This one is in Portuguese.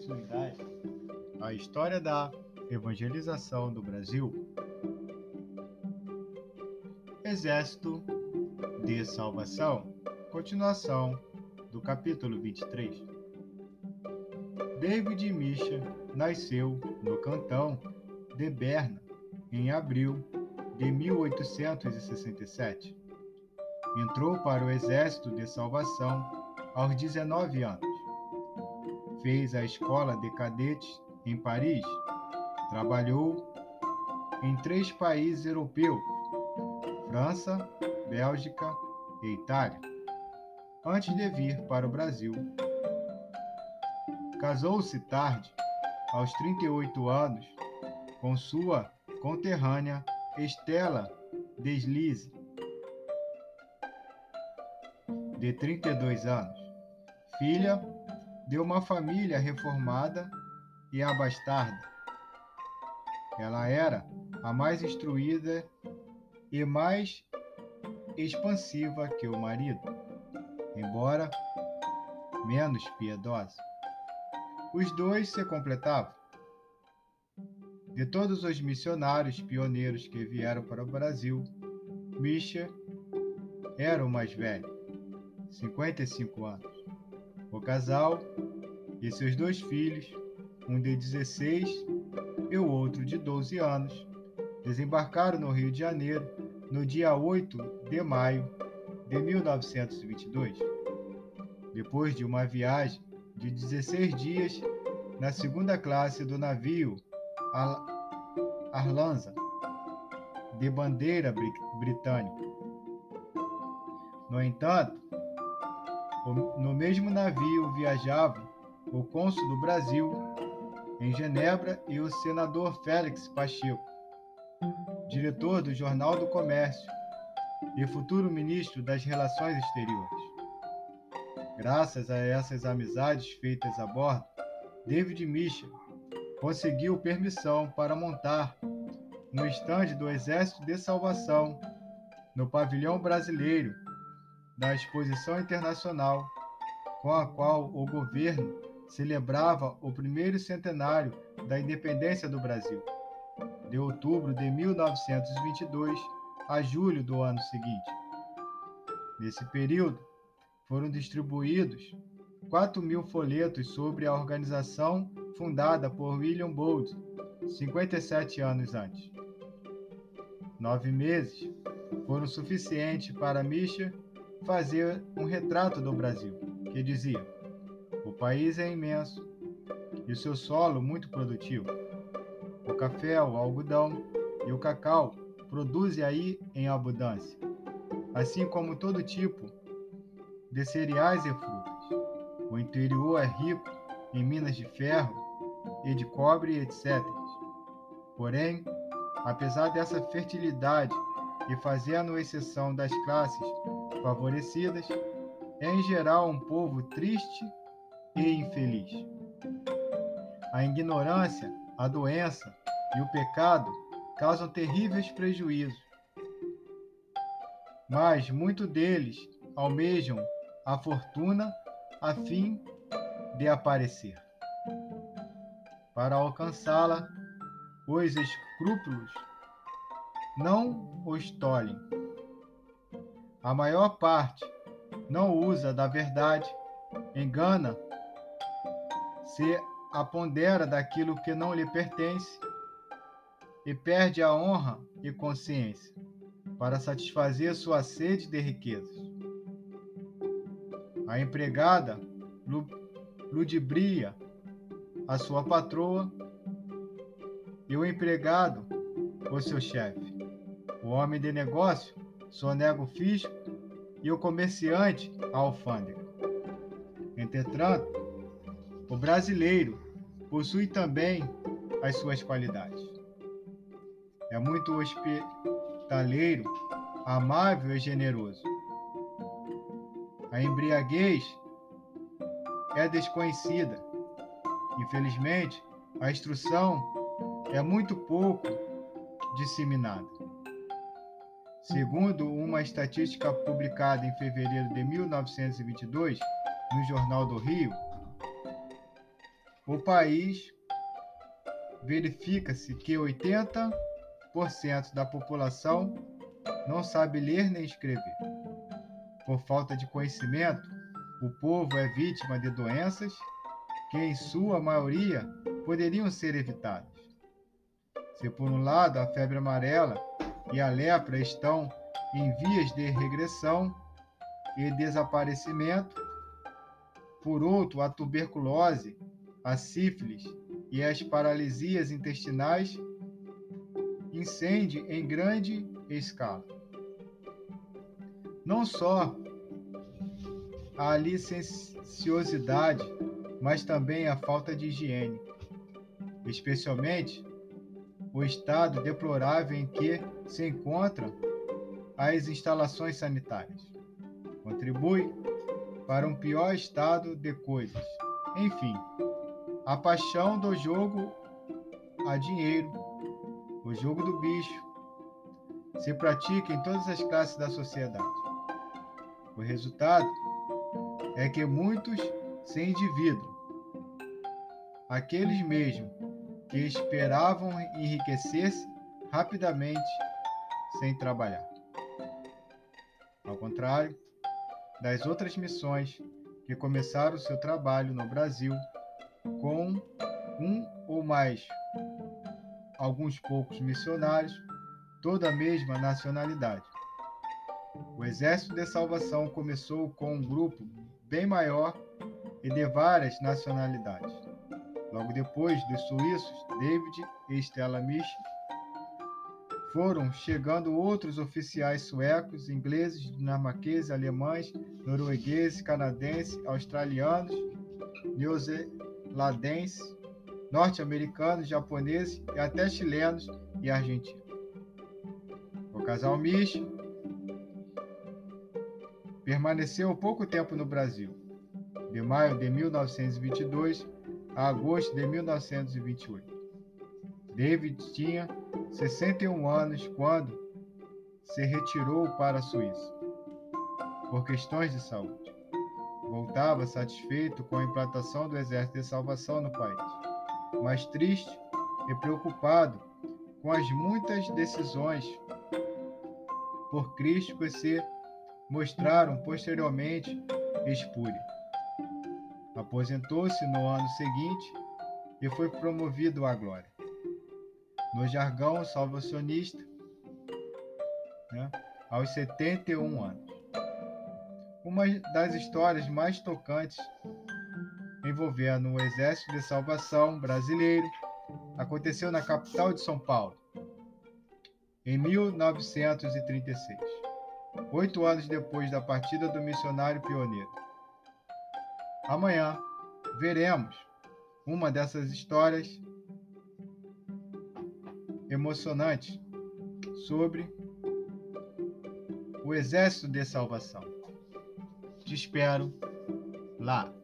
continuidade à história da evangelização do Brasil, Exército de Salvação, continuação do capítulo 23. David Misha nasceu no cantão de Berna em abril de 1867. Entrou para o Exército de Salvação aos 19 anos fez a escola de cadetes em Paris. Trabalhou em três países europeus: França, Bélgica e Itália, antes de vir para o Brasil. Casou-se tarde, aos 38 anos, com sua conterrânea Estela Deslize, de 32 anos, filha de uma família reformada e abastarda. Ela era a mais instruída e mais expansiva que o marido, embora menos piedosa. Os dois se completavam. De todos os missionários pioneiros que vieram para o Brasil, Misha era o mais velho, 55 anos. O casal e seus dois filhos, um de 16 e o outro de 12 anos, desembarcaram no Rio de Janeiro no dia 8 de maio de 1922. Depois de uma viagem de 16 dias na segunda classe do navio Arlanza, de bandeira britânica. No entanto, no mesmo navio viajavam o cônsul do Brasil em Genebra e o senador Félix Pacheco, diretor do Jornal do Comércio e futuro ministro das Relações Exteriores. Graças a essas amizades feitas a bordo, David Mitchell conseguiu permissão para montar no estande do Exército de Salvação, no pavilhão brasileiro da Exposição Internacional, com a qual o governo celebrava o primeiro centenário da independência do Brasil, de outubro de 1922 a julho do ano seguinte. Nesse período, foram distribuídos 4 mil folhetos sobre a organização fundada por William Bowles 57 anos antes. Nove meses foram suficientes para Misha fazer um retrato do Brasil, que dizia: O país é imenso e o seu solo muito produtivo. O café, o algodão e o cacau produzem aí em abundância, assim como todo tipo de cereais e frutas. O interior é rico em minas de ferro e de cobre, etc. Porém, apesar dessa fertilidade e fazendo exceção das classes favorecidas, é em geral um povo triste e infeliz. A ignorância, a doença e o pecado causam terríveis prejuízos. Mas muitos deles almejam a fortuna a fim de aparecer. Para alcançá-la, os escrúpulos não os tolhem a maior parte não usa da verdade, engana, se apondera daquilo que não lhe pertence e perde a honra e consciência para satisfazer sua sede de riquezas. A empregada ludibria a sua patroa e o empregado o seu chefe. O homem de negócio sonega o fisco e o comerciante a alfândega. Entretanto, o brasileiro possui também as suas qualidades. É muito hospitaleiro, amável e generoso. A embriaguez é desconhecida. Infelizmente, a instrução é muito pouco disseminada. Segundo uma estatística publicada em fevereiro de 1922 no Jornal do Rio, o país verifica-se que 80% da população não sabe ler nem escrever. Por falta de conhecimento, o povo é vítima de doenças que, em sua maioria, poderiam ser evitadas. Se, por um lado, a febre amarela e a lepra estão em vias de regressão e desaparecimento, por outro, a tuberculose, a sífilis e as paralisias intestinais incendem em grande escala. Não só a licenciosidade, mas também a falta de higiene, especialmente o estado deplorável em que se encontram as instalações sanitárias. Contribui para um pior estado de coisas. Enfim, a paixão do jogo a dinheiro, o jogo do bicho, se pratica em todas as classes da sociedade. O resultado é que muitos se endividam. Aqueles mesmo que esperavam enriquecer-se rapidamente sem trabalhar. Ao contrário das outras missões que começaram seu trabalho no Brasil com um ou mais alguns poucos missionários, toda a mesma nacionalidade. O Exército de Salvação começou com um grupo bem maior e de várias nacionalidades. Logo depois, dos suíços David e Stella Mich, foram chegando outros oficiais suecos, ingleses, dinamarqueses, alemães, noruegueses, canadenses, australianos, neozelandenses, norte-americanos, japoneses e até chilenos e argentinos. O casal Mich permaneceu pouco tempo no Brasil, de maio de 1922 a agosto de 1928. David tinha 61 anos quando se retirou para a Suíça, por questões de saúde. Voltava satisfeito com a implantação do Exército de Salvação no país, mas triste e preocupado com as muitas decisões por Cristo que se mostraram posteriormente espúrias. Aposentou-se no ano seguinte e foi promovido à glória. No jargão salvacionista, né, aos 71 anos. Uma das histórias mais tocantes envolvendo o Exército de Salvação brasileiro aconteceu na capital de São Paulo, em 1936, oito anos depois da partida do missionário pioneiro. Amanhã veremos uma dessas histórias emocionantes sobre o Exército de Salvação. Te espero lá.